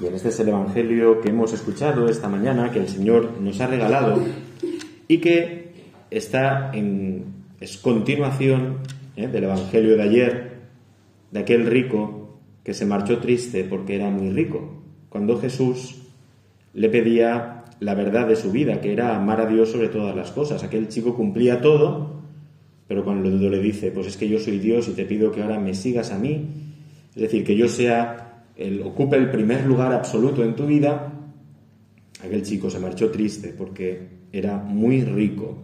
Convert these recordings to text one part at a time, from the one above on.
Bien, este es el Evangelio que hemos escuchado esta mañana, que el Señor nos ha regalado y que está en es continuación ¿eh? del Evangelio de ayer, de aquel rico que se marchó triste porque era muy rico, cuando Jesús le pedía la verdad de su vida, que era amar a Dios sobre todas las cosas. Aquel chico cumplía todo, pero cuando le dice, pues es que yo soy Dios y te pido que ahora me sigas a mí, es decir, que yo sea el, el primer lugar absoluto en tu vida, aquel chico se marchó triste porque era muy rico.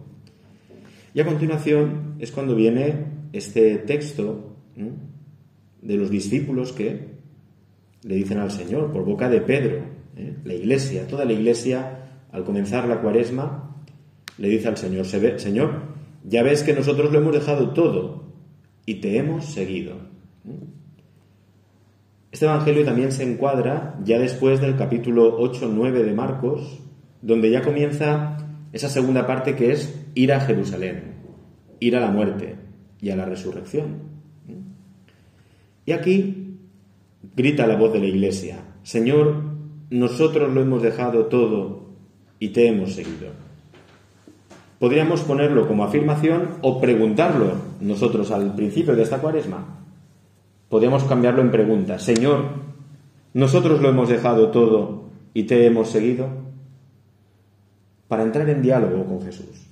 Y a continuación es cuando viene este texto de los discípulos que le dicen al Señor, por boca de Pedro, ¿eh? la iglesia, toda la iglesia, al comenzar la cuaresma, le dice al Señor, Señor, ya ves que nosotros lo hemos dejado todo y te hemos seguido. Este Evangelio también se encuadra ya después del capítulo 8-9 de Marcos, donde ya comienza esa segunda parte que es ir a Jerusalén, ir a la muerte y a la resurrección. Y aquí grita la voz de la iglesia, Señor, nosotros lo hemos dejado todo y te hemos seguido. Podríamos ponerlo como afirmación o preguntarlo nosotros al principio de esta cuaresma. Podríamos cambiarlo en pregunta. Señor, nosotros lo hemos dejado todo y te hemos seguido para entrar en diálogo con Jesús.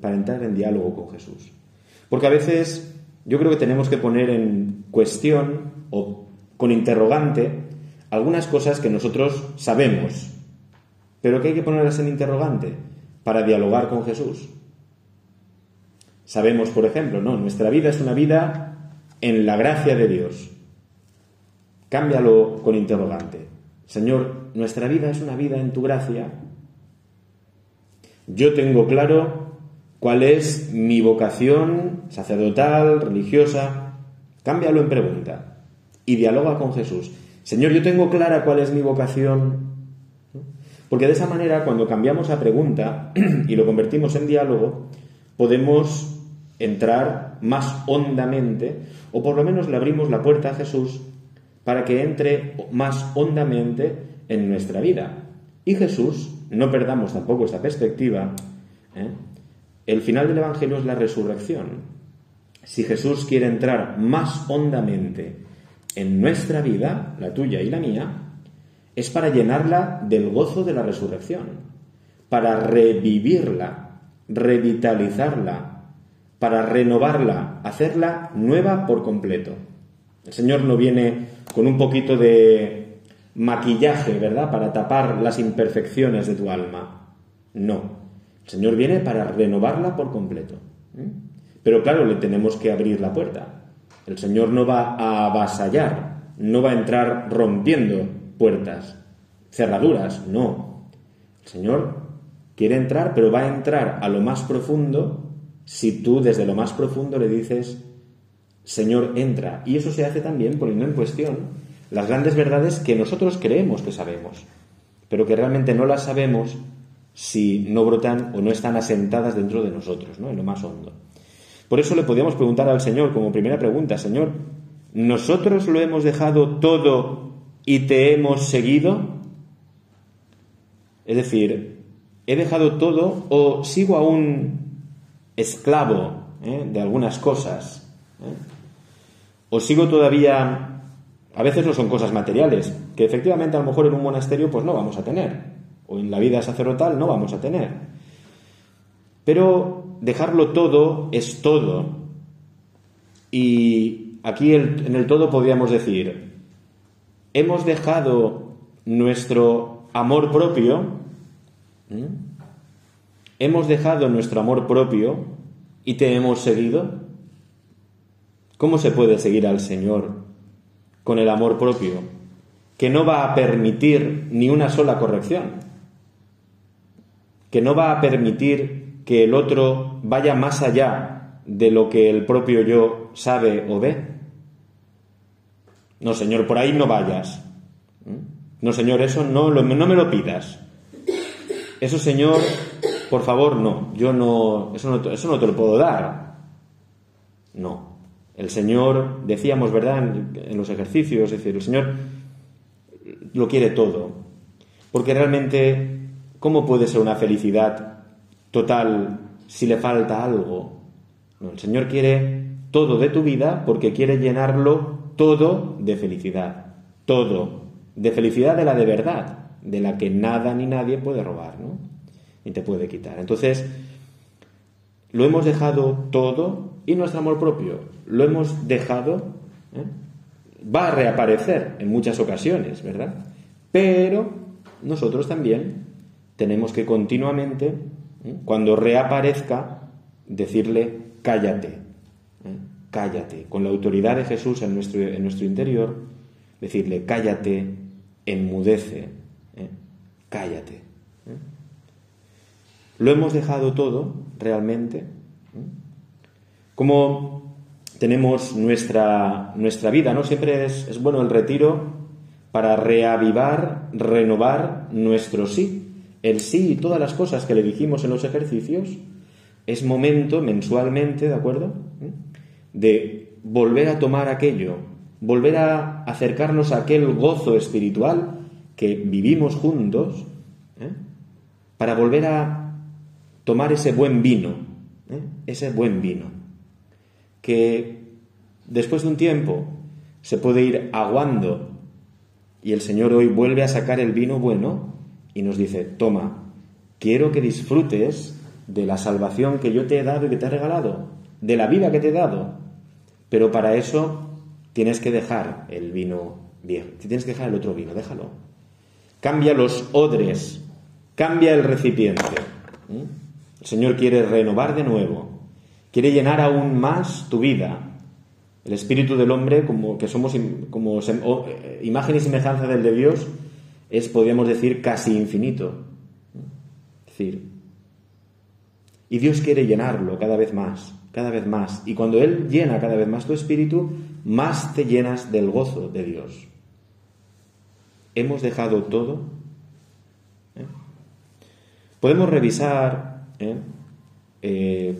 Para entrar en diálogo con Jesús. Porque a veces yo creo que tenemos que poner en cuestión o con interrogante algunas cosas que nosotros sabemos, pero que hay que ponerlas en interrogante para dialogar con Jesús. Sabemos, por ejemplo, no, nuestra vida es una vida en la gracia de Dios. Cámbialo con interrogante. Señor, nuestra vida es una vida en tu gracia. Yo tengo claro cuál es mi vocación sacerdotal, religiosa. Cámbialo en pregunta y dialoga con Jesús. Señor, yo tengo clara cuál es mi vocación. Porque de esa manera, cuando cambiamos la pregunta y lo convertimos en diálogo, podemos entrar más hondamente, o por lo menos le abrimos la puerta a Jesús para que entre más hondamente en nuestra vida. Y Jesús, no perdamos tampoco esta perspectiva, ¿eh? el final del Evangelio es la resurrección. Si Jesús quiere entrar más hondamente en nuestra vida, la tuya y la mía, es para llenarla del gozo de la resurrección, para revivirla, revitalizarla, para renovarla, hacerla nueva por completo. El Señor no viene con un poquito de maquillaje, ¿verdad?, para tapar las imperfecciones de tu alma. No. El Señor viene para renovarla por completo. Pero claro, le tenemos que abrir la puerta. El Señor no va a avasallar, no va a entrar rompiendo puertas, cerraduras, no. El Señor quiere entrar, pero va a entrar a lo más profundo si tú desde lo más profundo le dices, Señor, entra. Y eso se hace también poniendo en cuestión las grandes verdades que nosotros creemos que sabemos, pero que realmente no las sabemos si no brotan o no están asentadas dentro de nosotros, ¿no? en lo más hondo. Por eso le podíamos preguntar al Señor como primera pregunta, Señor, ¿nosotros lo hemos dejado todo y te hemos seguido? Es decir, ¿he dejado todo o sigo aún esclavo ¿eh? de algunas cosas. ¿eh? O sigo todavía, a veces no son cosas materiales, que efectivamente a lo mejor en un monasterio pues no vamos a tener, o en la vida sacerdotal no vamos a tener. Pero dejarlo todo es todo. Y aquí en el todo podríamos decir, hemos dejado nuestro amor propio, ¿eh? ¿Hemos dejado nuestro amor propio y te hemos seguido? ¿Cómo se puede seguir al Señor con el amor propio que no va a permitir ni una sola corrección? Que no va a permitir que el otro vaya más allá de lo que el propio yo sabe o ve? No, Señor, por ahí no vayas. ¿Mm? No, Señor, eso no, no me lo pidas. Eso, Señor, por favor, no, yo no eso, no, eso no te lo puedo dar. No. El Señor, decíamos, ¿verdad?, en, los ejercicios, es decir, el Señor lo quiere todo. Porque realmente, ¿cómo puede ser una felicidad total si le falta algo? el Señor quiere todo de tu vida porque quiere llenarlo todo de felicidad. Todo. De felicidad de la de verdad, de la que nada ni nadie puede robar, ¿no? Ni te puede quitar. Entonces, lo hemos dejado todo y nuestro amor propio lo hemos dejado, ¿eh? va a reaparecer en muchas ocasiones, ¿verdad? Pero nosotros también tenemos que continuamente, ¿eh? cuando reaparezca, decirle, cállate, ¿eh? cállate, con la autoridad de Jesús en nuestro, en nuestro interior, decirle, cállate, enmudece, cállate. Lo hemos dejado todo, realmente. Como tenemos nuestra, nuestra vida, ¿no? Siempre es, es bueno el retiro para reavivar, renovar nuestro sí. El sí y todas las cosas que le dijimos en los ejercicios, es momento mensualmente, ¿de acuerdo? De volver a tomar aquello, volver a acercarnos a aquel gozo espiritual que vivimos juntos, ¿eh? para volver a tomar ese buen vino, ¿eh? ese buen vino, que después de un tiempo se puede ir aguando y el Señor hoy vuelve a sacar el vino bueno y nos dice, toma, quiero que disfrutes de la salvación que yo te he dado y que te he regalado, de la vida que te he dado, pero para eso tienes que dejar el vino viejo, tienes que dejar el otro vino, déjalo. Cambia los odres, cambia el recipiente. El Señor quiere renovar de nuevo, quiere llenar aún más tu vida. El espíritu del hombre, como que somos eh, imagen y semejanza del de Dios, es, podríamos decir, casi infinito. Es decir, y Dios quiere llenarlo cada vez más, cada vez más. Y cuando Él llena cada vez más tu espíritu, más te llenas del gozo de Dios. Hemos dejado todo. ¿Eh? Podemos revisar ¿eh? Eh,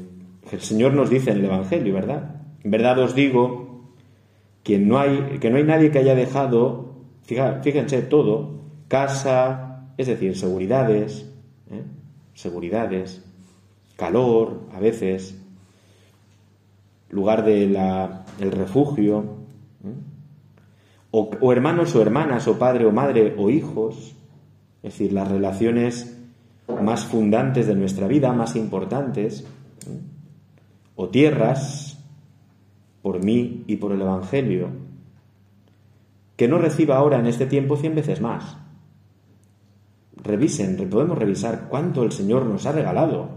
el Señor nos dice en el Evangelio, ¿verdad? En verdad os digo que no hay, que no hay nadie que haya dejado, fíjense, todo, casa, es decir, seguridades, ¿eh? seguridades, calor, a veces, lugar del refugio, o, o hermanos o hermanas, o padre o madre, o hijos, es decir, las relaciones más fundantes de nuestra vida, más importantes, o tierras, por mí y por el Evangelio, que no reciba ahora en este tiempo cien veces más. Revisen, podemos revisar cuánto el Señor nos ha regalado.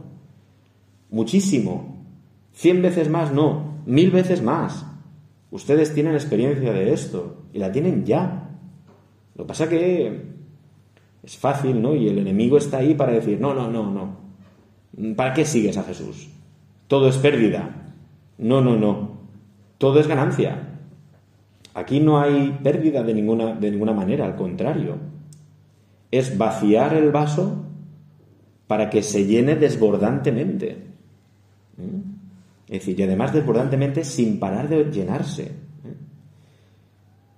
Muchísimo. Cien veces más, no, mil veces más. Ustedes tienen experiencia de esto y la tienen ya. Lo que pasa que es fácil, ¿no? Y el enemigo está ahí para decir, no, no, no, no. ¿Para qué sigues a Jesús? Todo es pérdida. No, no, no. Todo es ganancia. Aquí no hay pérdida de ninguna, de ninguna manera, al contrario. Es vaciar el vaso para que se llene desbordantemente. ¿Mm? Es decir, y además desbordantemente sin parar de llenarse. ¿eh?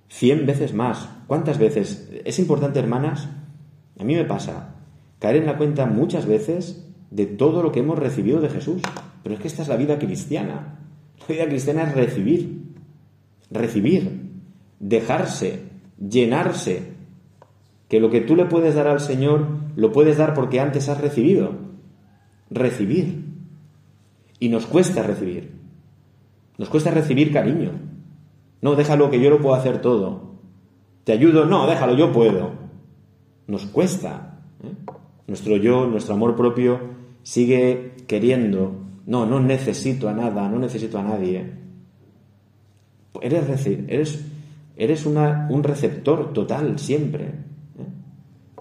Cien veces más. ¿Cuántas veces? Es importante, hermanas, a mí me pasa caer en la cuenta muchas veces de todo lo que hemos recibido de Jesús. Pero es que esta es la vida cristiana. La vida cristiana es recibir, recibir, dejarse, llenarse. Que lo que tú le puedes dar al Señor lo puedes dar porque antes has recibido. Recibir. Y nos cuesta recibir. Nos cuesta recibir cariño. No, déjalo que yo lo puedo hacer todo. ¿Te ayudo? No, déjalo, yo puedo nos cuesta. ¿eh? Nuestro yo, nuestro amor propio sigue queriendo, no, no necesito a nada, no necesito a nadie. Eres, eres, eres un receptor total siempre. ¿eh?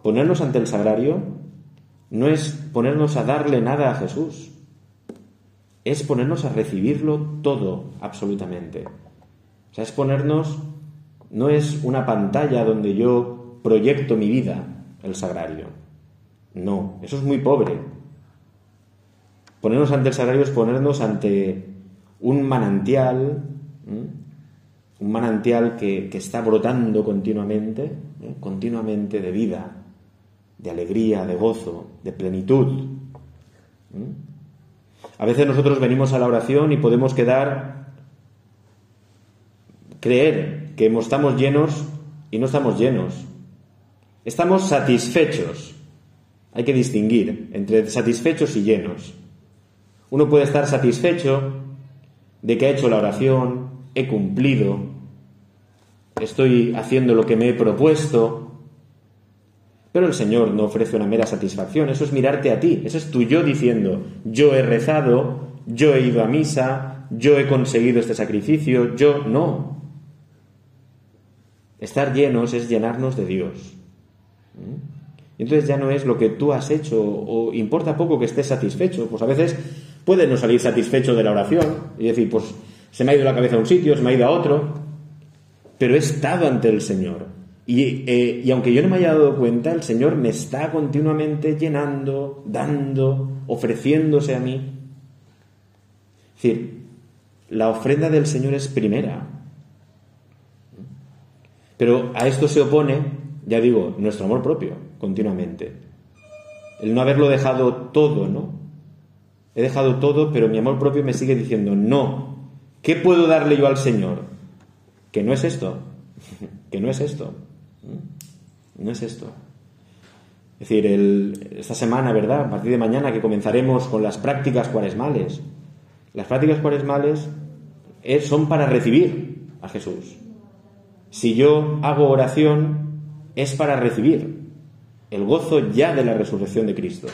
Ponernos ante el sagrario no es ponernos a darle nada a Jesús, es ponernos a recibirlo todo, absolutamente. O sea, es ponernos, no es una pantalla donde yo proyecto mi vida, el sagrario. No, eso es muy pobre. Ponernos ante el sagrario es ponernos ante un manantial, un manantial que, está brotando continuamente ¿eh? continuamente de vida, de alegría, de gozo, de plenitud. A veces nosotros venimos a la oración y podemos quedar, creer que estamos llenos y no estamos llenos. Estamos satisfechos. Hay que distinguir entre satisfechos y llenos. Uno puede estar satisfecho de que ha hecho la oración, he cumplido, estoy haciendo lo que me he propuesto, pero el Señor no ofrece una mera satisfacción, eso es mirarte a ti, eso es tu yo diciendo, yo he rezado, yo he ido a misa, yo he conseguido este sacrificio, yo no. Estar llenos es llenarnos de Dios. ¿Mm? Entonces ya no es lo que tú has hecho o importa poco que estés satisfecho. Pues a veces puedes no salir satisfecho de la oración y decir, pues se me ha ido la cabeza a un sitio, se me ha ido a otro, pero he estado ante el Señor. Eh, y, aunque yo no me haya dado cuenta, el Señor me está continuamente llenando, dando, ofreciéndose a mí. Es decir, la ofrenda del Señor es primera. Pero a esto se opone, ya digo, nuestro amor propio, continuamente. El no haberlo dejado todo, ¿no? He dejado todo, pero mi amor propio me sigue diciendo, no. ¿Qué puedo darle yo al Señor? Que no es esto. que no es esto. ¿Mm? No es esto. Es decir, esta semana, ¿verdad? A partir de mañana que comenzaremos con las prácticas cuaresmales. Las prácticas cuaresmales son para recibir a Jesús. Si yo hago oración, es para recibir el gozo ya de la resurrección de Cristo.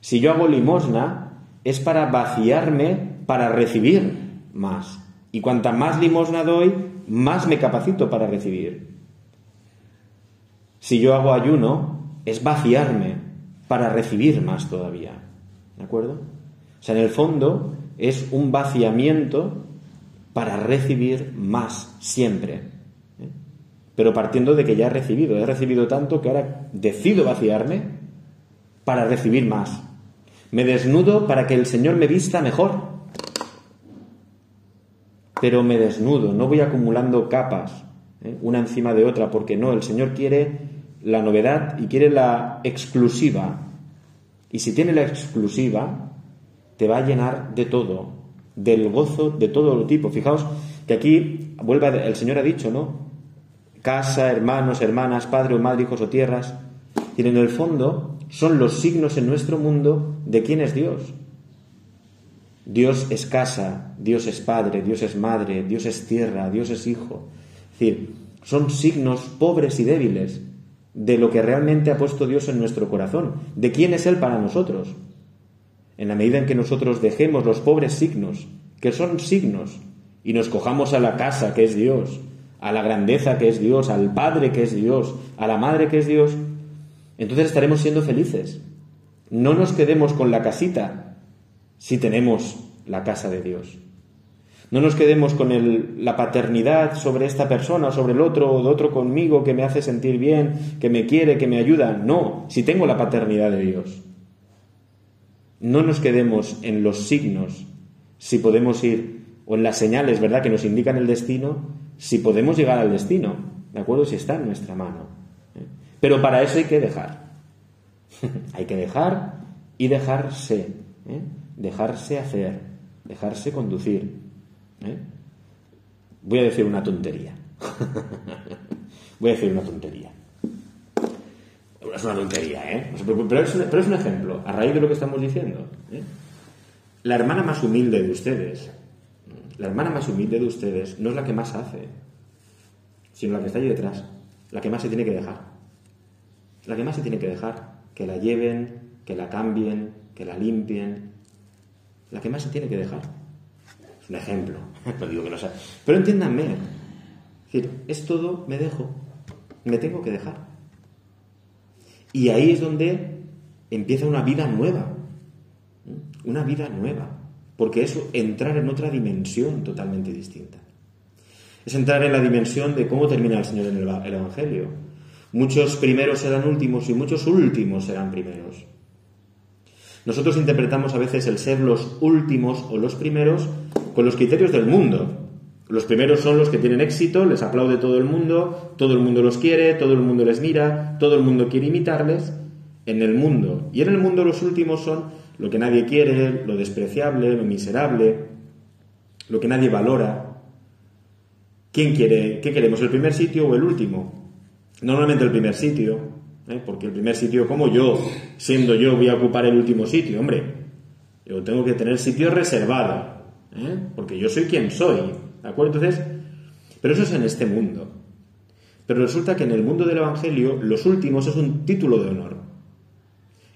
Si yo hago limosna, es para vaciarme para recibir más. Y cuanta más limosna doy, más me capacito para recibir. Si yo hago ayuno, es vaciarme para recibir más todavía. ¿De acuerdo? O sea, en el fondo es un vaciamiento para recibir más siempre. Pero partiendo de que ya he recibido, he recibido tanto que ahora decido vaciarme para recibir más. Me desnudo para que el Señor me vista mejor. Pero me desnudo, no voy acumulando capas, ¿eh? una encima de otra, porque no, el Señor quiere la novedad y quiere la exclusiva. Y si tiene la exclusiva, te va a llenar de todo, del gozo de todo lo tipo. Fijaos que aquí, vuelve, el Señor ha dicho, ¿no? Casa, hermanos, hermanas, padre o madre, hijos o tierras. Y en el fondo son los signos en nuestro mundo de quién es Dios. Dios es casa, Dios es padre, Dios es madre, Dios es tierra, Dios es hijo. Es decir, son signos pobres y débiles de lo que realmente ha puesto Dios en nuestro corazón, de quién es Él para nosotros. En la medida en que nosotros dejemos los pobres signos, que son signos, y nos cojamos a la casa que es Dios, a la grandeza que es Dios, al Padre que es Dios, a la Madre que es Dios, entonces estaremos siendo felices. No nos quedemos con la casita si tenemos la casa de Dios. No nos quedemos con la paternidad sobre esta persona, sobre el otro, o de otro conmigo que me hace sentir bien, que me quiere, que me ayuda. No, si tengo la paternidad de Dios. No nos quedemos en los signos, si podemos ir, o en las señales, ¿verdad?, que nos indican el destino, si podemos llegar al destino, ¿de acuerdo? Si está en nuestra mano. Pero para eso hay que dejar. hay que dejar y dejarse. ¿eh? Dejarse hacer, dejarse conducir. ¿eh? Voy a decir una tontería. Voy a decir una tontería. Es una tontería, ¿eh? Pero es, un ejemplo, a raíz de lo que estamos diciendo. ¿eh? La hermana más humilde de ustedes, la hermana más humilde de ustedes no es la que más hace, sino la que está ahí detrás, la que más se tiene que dejar. La que más se tiene que dejar, que la lleven, que la cambien, que la limpien. La que más se tiene que dejar. Es un ejemplo, pero digo que no sé. Pero entiéndanme, es decir, es todo, me dejo, me tengo que dejar. Y ahí es donde empieza una vida nueva, una vida nueva, porque es entrar en otra dimensión totalmente distinta. Es entrar en la dimensión de cómo termina el Señor en el Evangelio Muchos primeros serán últimos y muchos últimos serán primeros. Nosotros interpretamos a veces el ser los últimos o los primeros con los criterios del mundo. Los primeros son los que tienen éxito, les aplaude todo el mundo, todo el mundo los quiere, todo el mundo les mira, todo el mundo quiere imitarles en el mundo. Y en el mundo los últimos son lo que nadie quiere, lo despreciable, lo miserable, lo que nadie valora. ¿Quién quiere, qué queremos, el primer sitio o el último? Normalmente el primer sitio, ¿eh? porque el primer sitio, como yo, siendo yo, voy a ocupar el último sitio, hombre, yo tengo que tener sitio reservado, ¿eh? porque yo soy quien soy, ¿de acuerdo? Entonces, pero eso es en este mundo. Pero resulta que en el mundo del Evangelio los últimos es un título de honor.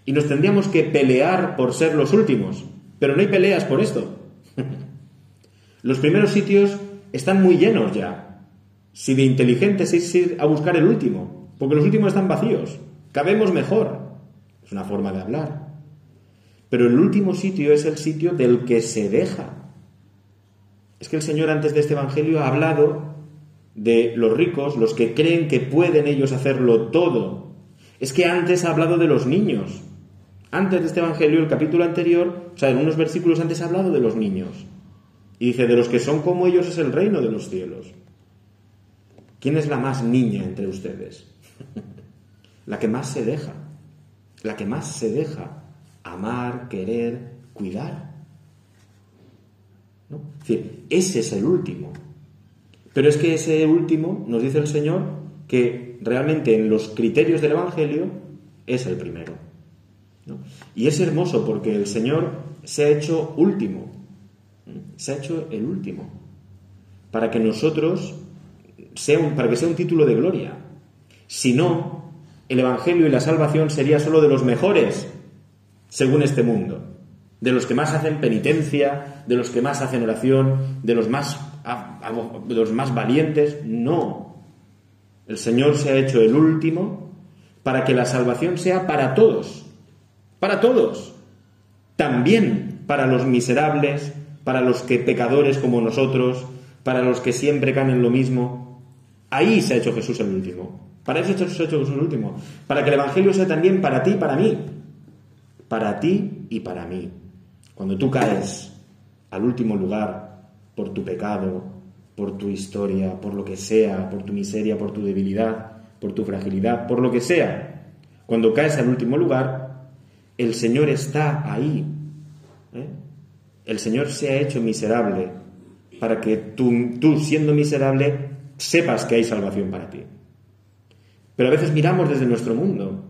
Y nos tendríamos que pelear por ser los últimos. Pero no hay peleas por esto. los primeros sitios están muy llenos ya. Si de inteligentes es ir a buscar el último, porque los últimos están vacíos. Cabemos mejor. Es una forma de hablar. Pero el último sitio es el sitio del que se deja. Es que el Señor antes de este Evangelio ha hablado de los ricos, los que creen que pueden ellos hacerlo todo. Es que antes ha hablado de los niños. Antes de este Evangelio, el capítulo anterior, o sea, en unos versículos antes ha hablado de los niños. Y dice, de los que son como ellos es el reino de los cielos. ¿Quién es la más niña entre ustedes? la que más se deja. La que más se deja amar, querer, cuidar. ¿No? Es decir, ese es el último. Pero es que ese último, nos dice el Señor, que realmente en los criterios del Evangelio es el primero. Y es hermoso porque el Señor se ha hecho último, se ha hecho el último, para que nosotros, sea un, para que sea un título de gloria. Si no, el Evangelio y la salvación sería solo de los mejores, según este mundo, de los que más hacen penitencia, de los que más hacen oración, de los más, de los más valientes. No, el Señor se ha hecho el último para que la salvación sea para todos para todos, también para los miserables, para los que pecadores como nosotros, para los que siempre caen en lo mismo. Ahí se ha hecho Jesús el último. Para eso se ha hecho Jesús el último. Para que el Evangelio sea también para ti y para mí. Para ti y para mí. Cuando tú caes al último lugar por tu pecado, por tu historia, por lo que sea, por tu miseria, por tu debilidad, por tu fragilidad, por lo que sea, cuando caes al último lugar, el Señor está ahí. ¿eh? El Señor se ha hecho miserable para que tú, tú, siendo miserable, sepas que hay salvación para ti. Pero a veces miramos desde nuestro mundo.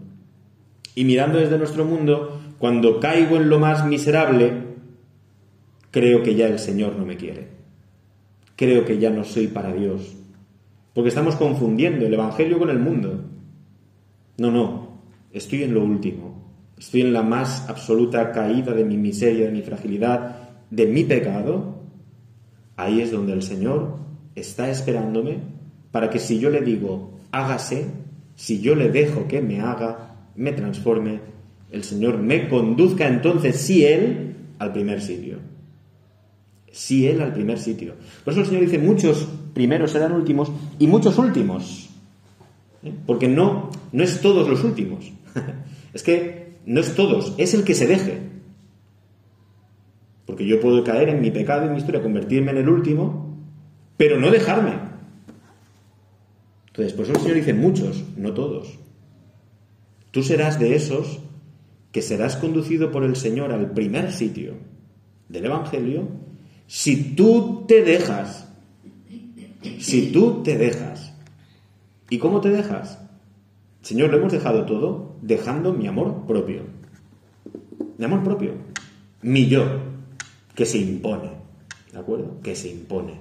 Y mirando desde nuestro mundo, cuando caigo en lo más miserable, creo que ya el Señor no me quiere. Creo que ya no soy para Dios. Porque estamos confundiendo el Evangelio con el mundo. No, no, estoy en lo último estoy en la más absoluta caída de mi miseria, de mi fragilidad, de mi pecado, ahí es donde el Señor está esperándome para que si yo le digo, hágase, si yo le dejo que me haga, me transforme, el Señor me conduzca entonces, si Él, al primer sitio. Si Él al primer sitio. Por eso el Señor dice, muchos primeros serán últimos y muchos últimos. ¿Eh? Porque no, no es todos los últimos. es que no es todos, es el que se deje. Porque yo puedo caer en mi pecado, en mi historia, convertirme en el último, pero no dejarme. Entonces, por eso el Señor dice muchos, no todos. Tú serás de esos que serás conducido por el Señor al primer sitio del Evangelio si tú te dejas. Si tú te dejas. ¿Y cómo te dejas? Señor, lo hemos dejado todo dejando mi amor propio. Mi amor propio. Mi yo, que se impone. ¿De acuerdo? Que se impone.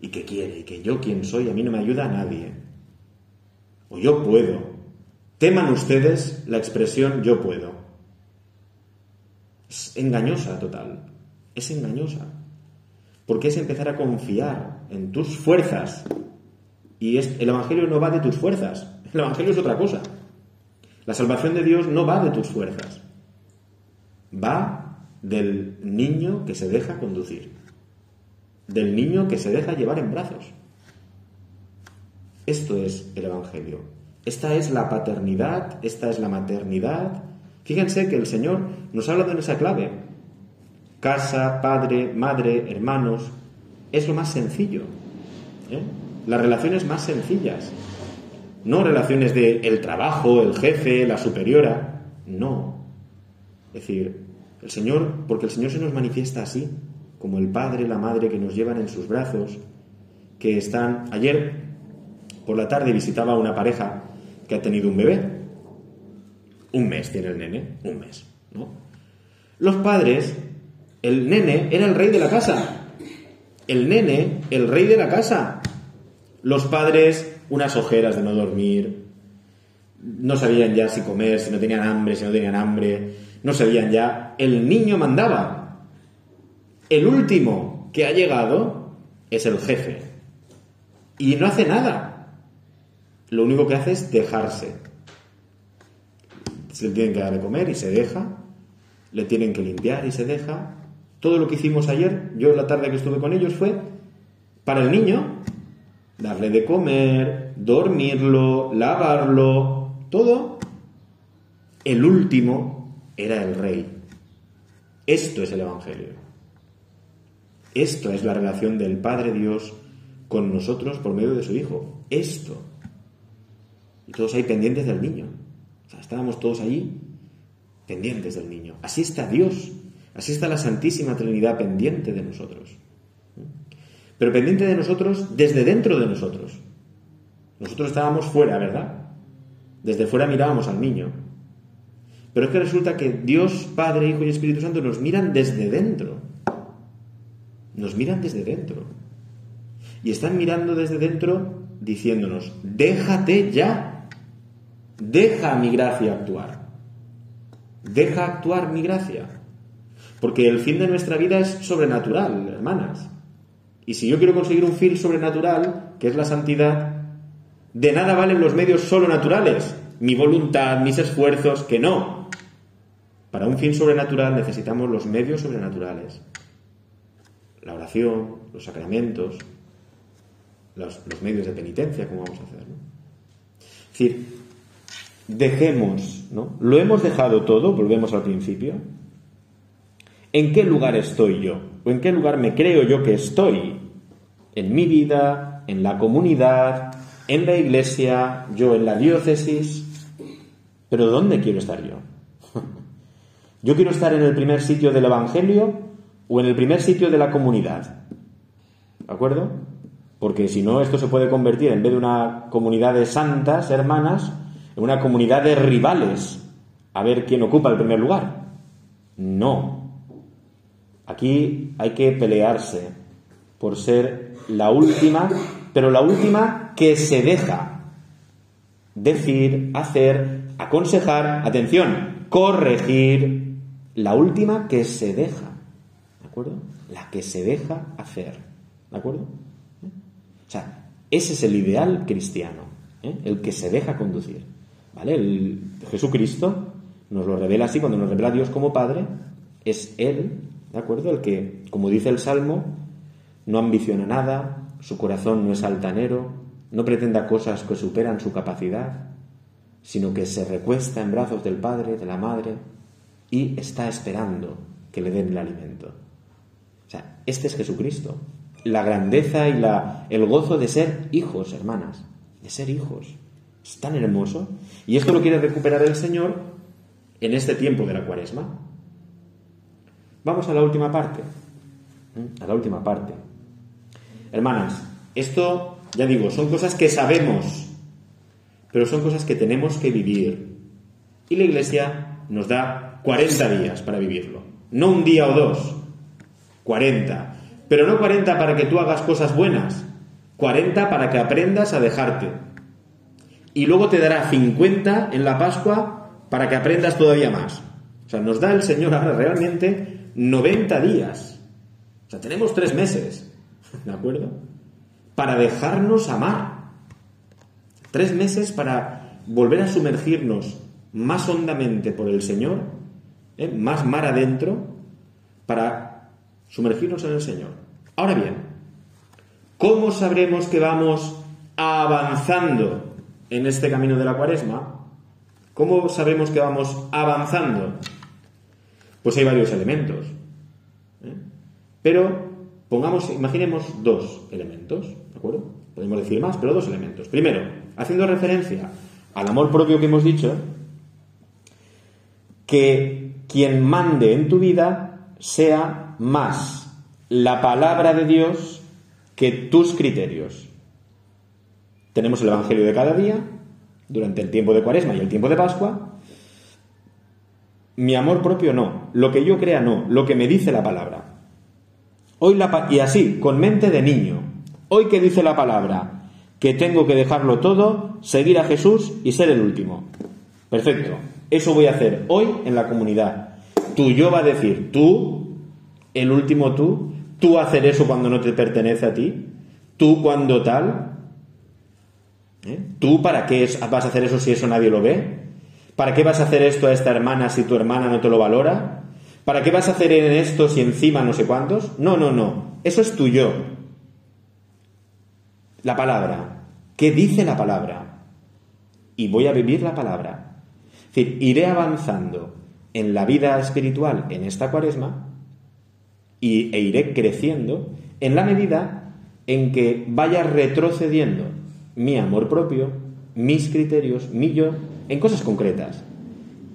Y que quiere. Y que yo, quien soy, a mí no me ayuda a nadie. O yo puedo. Teman ustedes la expresión yo puedo. Es engañosa total. Es engañosa. Porque es empezar a confiar en tus fuerzas. Y el Evangelio no va de tus fuerzas. El Evangelio es otra cosa. La salvación de Dios no va de tus fuerzas. Va del niño que se deja conducir. Del niño que se deja llevar en brazos. Esto es el Evangelio. Esta es la paternidad, esta es la maternidad. Fíjense que el Señor nos habla de esa clave. Casa, padre, madre, hermanos. es lo más sencillo. ¿eh? Las relaciones más sencillas. No relaciones de el trabajo, el jefe, la superiora. No. Es decir, el Señor, porque el Señor se nos manifiesta así, como el padre, la madre que nos llevan en sus brazos, que están... Ayer por la tarde visitaba a una pareja que ha tenido un bebé. Un mes tiene el nene, un mes, ¿no? Los padres, el nene era el rey de la casa. El nene, el rey de la casa. Los padres, unas ojeras de no dormir. No sabían ya si comer, si no tenían hambre, si no tenían hambre. No sabían ya. El niño mandaba. El último que ha llegado es el jefe. Y no hace nada. Lo único que hace es dejarse. Se le tienen que dar de comer y se deja. Le tienen que limpiar y se deja. Todo lo que hicimos ayer, yo la tarde que estuve con ellos, fue para el niño darle de comer, dormirlo, lavarlo, todo. El último era el rey. Esto es el Evangelio. Esto es la relación del Padre Dios con nosotros por medio de su Hijo. Esto. Y todos ahí pendientes del niño. Estábamos todos allí pendientes del niño. Así está Dios. Así está la Santísima Trinidad pendiente de nosotros. Pero pendiente de nosotros desde dentro de nosotros. Nosotros estábamos fuera, ¿verdad? Desde fuera mirábamos al niño. Pero es que resulta que Dios, Padre, Hijo y Espíritu Santo nos miran desde dentro. Nos miran desde dentro. Y están mirando desde dentro diciéndonos, déjate ya. Deja mi gracia actuar. Deja actuar mi gracia. Porque el fin de nuestra vida es sobrenatural, hermanas. Y si yo quiero conseguir un fin sobrenatural, que es la santidad, de nada valen los medios solo naturales, mi voluntad, mis esfuerzos, que no. Para un fin sobrenatural necesitamos los medios sobrenaturales. La oración, los sacramentos, los, medios de penitencia, como vamos a hacer. Es decir, dejemos, ¿no? Lo hemos dejado todo, volvemos al principio, ¿En qué lugar estoy yo? ¿O en qué lugar me creo yo que estoy? En mi vida, en la comunidad, en la iglesia, yo en la diócesis. Pero ¿dónde quiero estar yo? ¿Yo quiero estar en el primer sitio del Evangelio o en el primer sitio de la comunidad? ¿De acuerdo? Porque si no, esto se puede convertir, en vez de una comunidad de santas, hermanas, en una comunidad de rivales, a ver quién ocupa el primer lugar. No, Aquí hay que pelearse por ser la última, pero la última que se deja decir, hacer, aconsejar, atención, corregir, la última que se deja, ¿de acuerdo? La que se deja hacer, ¿de acuerdo? O sea, ese es el ideal cristiano, ¿eh? el que se deja conducir, ¿vale? Jesucristo nos lo revela así cuando nos revela a Dios como Padre, es Él ¿De acuerdo? El que, como dice el Salmo, no ambiciona nada, su corazón no es altanero, no pretenda cosas que superan su capacidad, sino que se recuesta en brazos del Padre, de la Madre, y está esperando que le den el alimento. O sea, este es Jesucristo. La grandeza y la, el gozo de ser hijos, hermanas, de ser hijos. Es tan hermoso. Y esto lo quiere recuperar el Señor en este tiempo de la cuaresma. Vamos a la última parte. ¿Mm? A la última parte. Hermanas, esto, ya digo, son cosas que sabemos, pero son cosas que tenemos que vivir. Y la Iglesia nos da 40 días para vivirlo. No un día o dos, 40. Pero no 40 para que tú hagas cosas buenas, 40 para que aprendas a dejarte. Y luego te dará 50 en la Pascua para que aprendas todavía más. O sea, nos da el Señor ahora realmente 90 días. O sea, tenemos tres meses, ¿de acuerdo? Para dejarnos amar. Tres meses para volver a sumergirnos más hondamente por el Señor, ¿eh? más mar adentro, para sumergirnos en el Señor. Ahora bien, ¿cómo sabremos que vamos avanzando en este camino de la cuaresma? ¿Cómo sabemos que vamos avanzando? Pues hay varios elementos. ¿eh? Pero Pongamos, imaginemos dos elementos, ¿de acuerdo? Podemos decir más, pero dos elementos. Primero, haciendo referencia al amor propio que hemos dicho, que quien mande en tu vida sea más la palabra de Dios que tus criterios. Tenemos el Evangelio de cada día, durante el tiempo de Cuaresma y el tiempo de Pascua. Mi amor propio no, lo que yo crea no, lo que me dice la palabra. Hoy la, y así, con mente de niño, hoy que dice la palabra que tengo que dejarlo todo, seguir a Jesús y ser el último. Perfecto. Eso voy a hacer hoy en la comunidad. Tú yo va a decir, tú, el último tú, tú hacer eso cuando no te pertenece a ti, tú cuando tal. ¿Eh? ¿Tú para qué vas a hacer eso si eso nadie lo ve? ¿Para qué vas a hacer esto a esta hermana si tu hermana no te lo valora? ¿Para qué vas a hacer en esto si encima no sé cuántos? No, no, no. Eso es tu yo. La palabra. ¿Qué dice la palabra? Y voy a vivir la palabra. Es decir, iré avanzando en la vida espiritual en esta cuaresma y, e iré creciendo en la medida en que vaya retrocediendo mi amor propio, mis criterios, mi yo, en cosas concretas.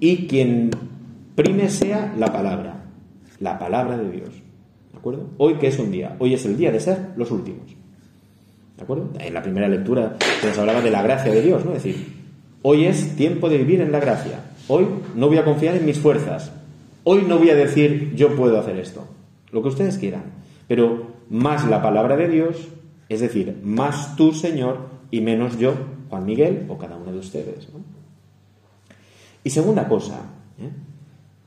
Y quien prime sea la palabra, la palabra de Dios. ¿De acuerdo? Hoy que es un día, hoy es el día de ser los últimos. ¿De acuerdo? En la primera lectura se nos hablaba de la gracia de Dios, ¿no? Es decir, hoy es tiempo de vivir en la gracia. Hoy no voy a confiar en mis fuerzas. Hoy no voy a decir yo puedo hacer esto. Lo que ustedes quieran. Pero más la palabra de Dios, es decir, más tú, Señor, y menos yo, Juan Miguel, o cada uno de ustedes. Y segunda cosa, ¿eh?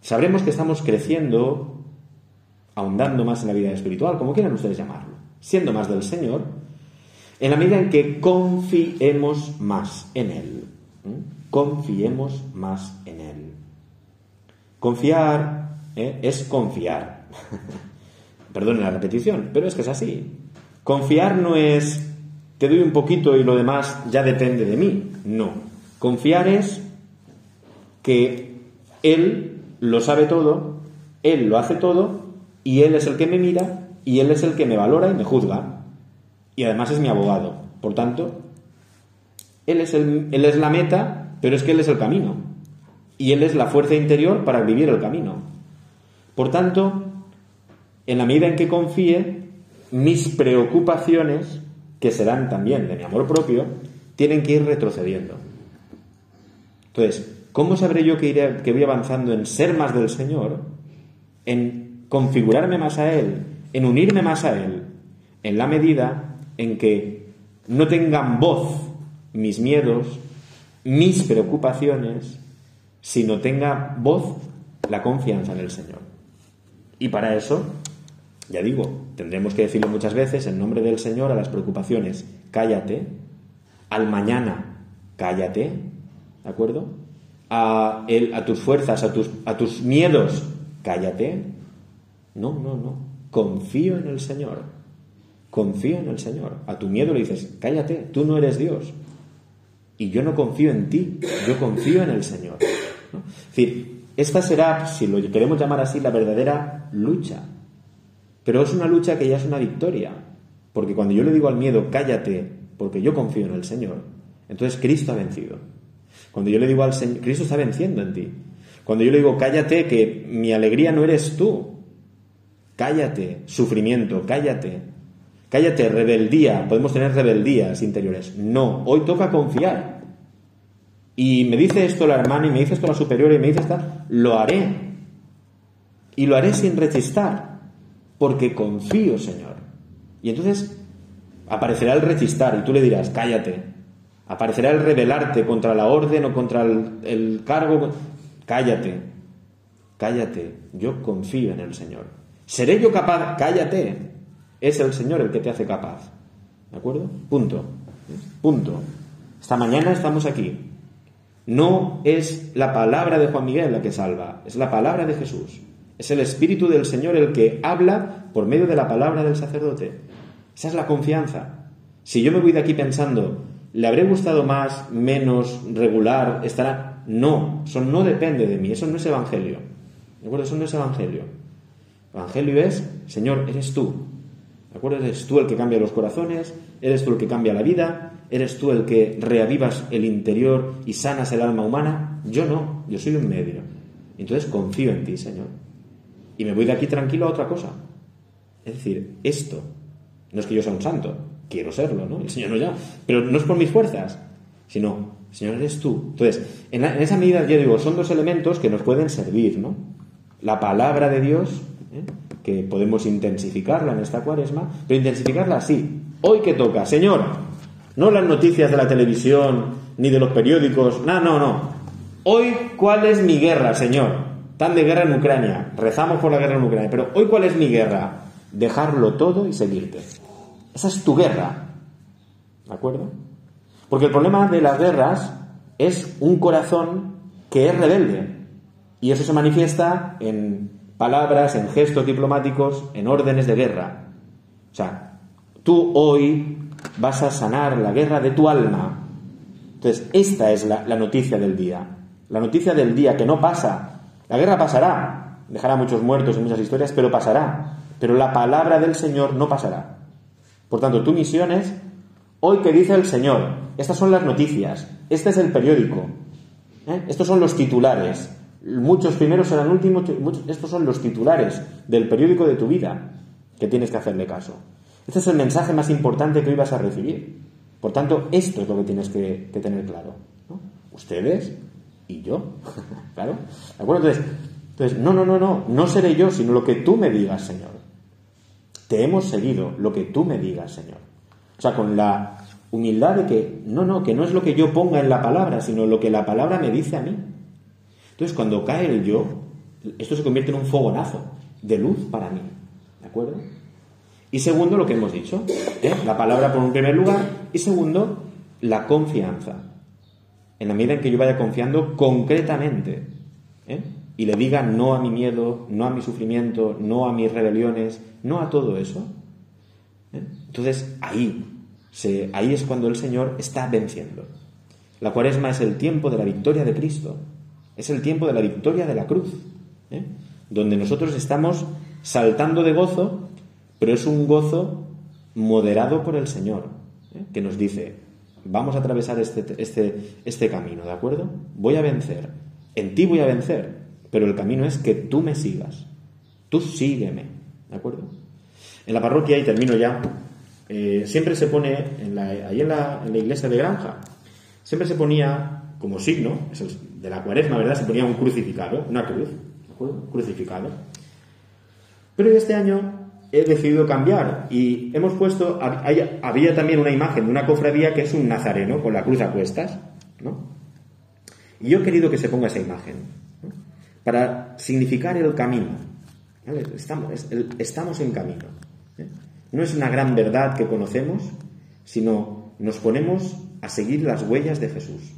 sabremos que estamos creciendo, ahondando más en la vida espiritual, como quieran ustedes llamarlo, siendo más del Señor, en la medida en que confiemos más en Él. Confiemos más en Él. Confiar ¿eh? es confiar. Perdone la repetición, pero es que es así. Confiar no es te doy un poquito y lo demás ya depende de mí. No. Confiar es que Él lo sabe todo, Él lo hace todo y Él es el que me mira y Él es el que me valora y me juzga y además es mi abogado. Por tanto, él es, él es la meta, pero es que Él es el camino. Y Él es la fuerza interior para vivir el camino. Por tanto, en la medida en que confíe, mis preocupaciones, que serán también de mi amor propio, tienen que ir retrocediendo. Entonces, ¿cómo sabré yo que, voy avanzando en ser más del Señor? En configurarme más a Él, en unirme más a Él, en la medida en que no tengan voz mis miedos, mis preocupaciones, sino tenga voz la confianza en el Señor. Y para eso, ya digo, tendremos que decirlo muchas veces en nombre del Señor a las preocupaciones, cállate, al mañana, cállate, ¿de acuerdo? A, el, a tus fuerzas, a tus, a tus miedos, cállate. No, no, no, confío en el Señor confío en el Señor. A tu miedo le dices, cállate, tú no eres Dios. Y yo no confío en ti, yo confío en el Señor. Es decir, esta será, si lo queremos llamar así, la verdadera lucha. Pero es una lucha que ya es una victoria. Porque cuando yo le digo al miedo, cállate, porque yo confío en el Señor, entonces Cristo ha vencido. Cuando yo le digo al Señor, Cristo está venciendo en ti. Cuando yo le digo, cállate, que mi alegría no eres tú. Cállate, sufrimiento, cállate, Cállate, rebeldía. Podemos tener rebeldías interiores. No, hoy toca confiar. Y me dice esto la hermana y me dice esto la superior y me dice esta, lo haré. Y lo haré sin rechistar, porque confío, Señor. Y entonces aparecerá el rechistar y tú le dirás, cállate. Aparecerá el rebelarte contra la orden o contra el, cargo. Cállate, cállate. Yo confío en el Señor. ¿Seré yo capaz? Cállate. Es el Señor el que te hace capaz. ¿De acuerdo? Punto. Punto. Esta mañana estamos aquí. No es la palabra de Juan Miguel la que salva, es la palabra de Jesús. Es el Espíritu del Señor el que habla por medio de la palabra del sacerdote. Esa es la confianza. Si yo me voy de aquí pensando, ¿le habré gustado más, menos, regular, estará? No, eso no depende de mí, eso no es evangelio. ¿De acuerdo? Eso no es evangelio. Evangelio es, Señor, eres tú. ¿De acuerdo? Eres tú el que cambia los corazones, eres tú el que cambia la vida, eres tú el que reavivas el interior y sanas el alma humana. Yo no, yo soy un medio. Entonces confío en ti, Señor. Y me voy de aquí tranquilo a otra cosa. Es decir, esto, no es que yo sea un santo, quiero serlo, ¿no? El Señor no ya, pero no es por mis fuerzas, sino, Señor, eres tú. Entonces, en, esa medida, yo digo, son dos elementos que nos pueden servir, ¿no? La palabra de Dios, ¿eh? que podemos intensificarla en esta cuaresma, pero intensificarla así. Hoy que toca, Señor, no las noticias de la televisión ni de los periódicos, no, no, no. Hoy, ¿cuál es mi guerra, Señor? Tan de guerra en Ucrania, rezamos por la guerra en Ucrania, pero hoy, ¿cuál es mi guerra? Dejarlo todo y seguirte. Esa es tu guerra. ¿De acuerdo? Porque el problema de las guerras es un corazón que es rebelde. Y eso se manifiesta en palabras, en gestos diplomáticos, en órdenes de guerra. O sea, tú hoy vas a sanar la guerra de tu alma. Entonces, esta es la, noticia del día. La noticia del día que no pasa. La guerra pasará, dejará muchos muertos y muchas historias, pero pasará. Pero la palabra del Señor no pasará. Por tanto, tu misión es, hoy que dice el Señor, estas son las noticias, este es el periódico, ¿eh? estos son los titulares, muchos primeros serán últimos, estos son los titulares del periódico de tu vida que tienes que hacerle caso. Este es el mensaje más importante que hoy vas a recibir. Por tanto, esto es lo que tienes que, tener claro. Ustedes y yo. ¿Claro? ¿De acuerdo? Entonces, entonces, no, no, no, no. No seré yo, sino lo que tú me digas, Señor. Te hemos seguido lo que tú me digas, Señor. O sea, con la humildad de que, no, no, que no es lo que yo ponga en la palabra, sino lo que la palabra me dice a mí. Entonces, cuando cae el yo, esto se convierte en un fogonazo de luz para mí. ¿De acuerdo? Y segundo, lo que hemos dicho, ¿eh? la palabra por un primer lugar. Y segundo, la confianza. En la medida en que yo vaya confiando concretamente ¿eh? Y le diga no a mi miedo, no a mi sufrimiento, no a mis rebeliones, no a todo eso. ¿eh? Entonces ahí, se, ahí es cuando el Señor está venciendo. La cuaresma es el tiempo de la victoria de Cristo. Es el tiempo de la victoria de la cruz, ¿eh? donde nosotros estamos saltando de gozo, pero es un gozo moderado por el Señor, ¿eh? que nos dice, vamos a atravesar este, este, este camino, ¿de acuerdo? Voy a vencer, en ti voy a vencer, pero el camino es que tú me sigas, tú sígueme, ¿de acuerdo? En la parroquia, y termino ya, eh, siempre se pone, en ahí en la, en la iglesia de Granja, siempre se ponía como signo de la cuaresma, ¿verdad? Se ponía un crucificado, una cruz, ¿de acuerdo? Crucificado. Pero este año he decidido cambiar y hemos puesto, había también una imagen de una cofradía que es un nazareno con la cruz a cuestas, ¿no? Y yo he querido que se ponga esa imagen, para significar el camino. Estamos, en camino. ¿eh? No es una gran verdad que conocemos, sino nos ponemos a seguir las huellas de Jesús.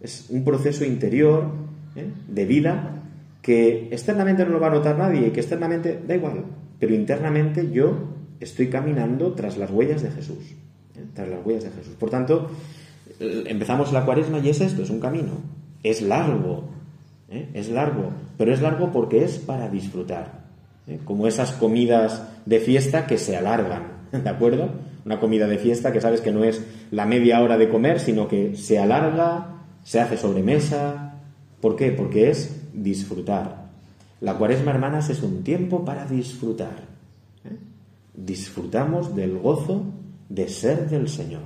Es un proceso interior ¿eh? de vida que externamente no lo va a notar nadie que externamente da igual, pero internamente yo estoy caminando tras las huellas de Jesús. ¿eh? Tras las huellas de Jesús. Por tanto, eh, empezamos la cuaresma y es esto, es un camino. Es largo, es largo, pero es largo porque es para disfrutar. Como esas comidas de fiesta que se alargan, ¿de acuerdo? Una comida de fiesta que sabes que no es la media hora de comer, sino que se alarga, se hace sobremesa. ¿Por qué? Porque es disfrutar. La cuaresma, hermanas, es un tiempo para disfrutar. ¿eh? Disfrutamos del gozo de ser del Señor,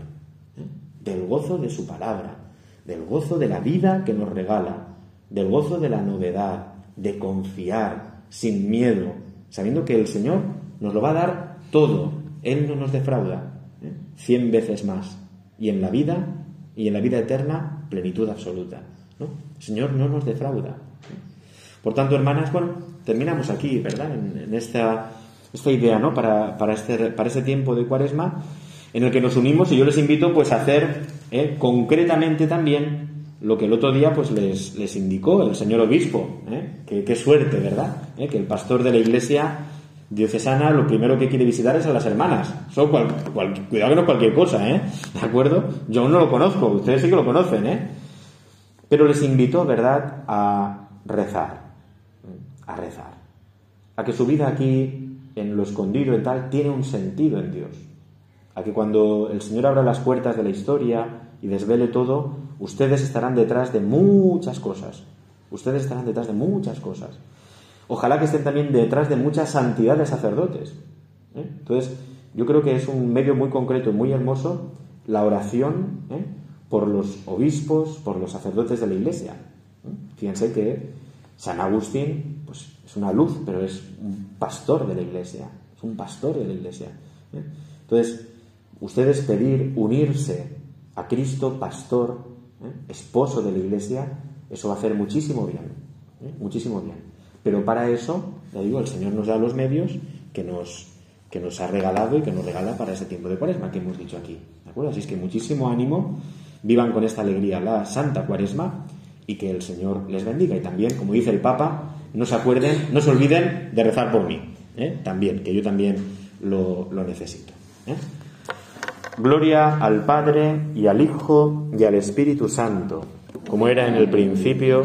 ¿eh? del gozo de su palabra, del gozo de la vida que nos regala, del gozo de la novedad, de confiar sin miedo, sabiendo que el Señor nos lo va a dar todo. Él no nos defrauda, ¿eh? cien veces más. Y en la vida, y en la vida eterna, plenitud absoluta. ¿no? El Señor no nos defrauda. Por tanto, hermanas, bueno, terminamos aquí, ¿verdad? En, esta, esta, idea, ¿no? Para, para, este, para este tiempo de cuaresma en el que nos unimos y yo les invito pues a hacer ¿eh? concretamente también lo que el otro día pues les, les indicó el señor obispo. ¿eh? Qué, suerte, ¿verdad? ¿Eh? Que el pastor de la iglesia diocesana lo primero que quiere visitar es a las hermanas. cuidado que no cualquier cosa, ¿eh? ¿De acuerdo? Yo no lo conozco, ustedes sí que lo conocen, ¿eh? Pero les invito, ¿verdad?, a rezar, a rezar, a que su vida aquí en lo escondido y tal, tiene un sentido en Dios. A que cuando el Señor abra las puertas de la historia y desvele todo, ustedes estarán detrás de muchas cosas. Ustedes estarán detrás de muchas cosas. Ojalá que estén también detrás de mucha santidad de sacerdotes. ¿eh? Entonces, yo creo que es un medio muy concreto y muy hermoso la oración ¿eh? por los obispos, por los sacerdotes de la Iglesia. ¿eh? Fíjense que San Agustín pues, es una luz, pero es un pastor de la Iglesia. Es un pastor de la Iglesia. Entonces, ustedes pedir unirse a Cristo, pastor, esposo de la Iglesia, eso va a hacer muchísimo bien. Muchísimo bien. Pero para eso, ya digo, el Señor nos da los medios que nos, que nos ha regalado y que nos regala para ese tiempo de cuaresma que hemos dicho aquí. ¿De acuerdo? Así es que muchísimo ánimo, vivan con esta alegría la Santa Cuaresma y que el Señor les bendiga. Y también, como dice el Papa, no se acuerden, no se olviden de rezar por mí. ¿eh? También, que yo también lo, necesito. ¿eh? Gloria al Padre y al Hijo y al Espíritu Santo, como era en el principio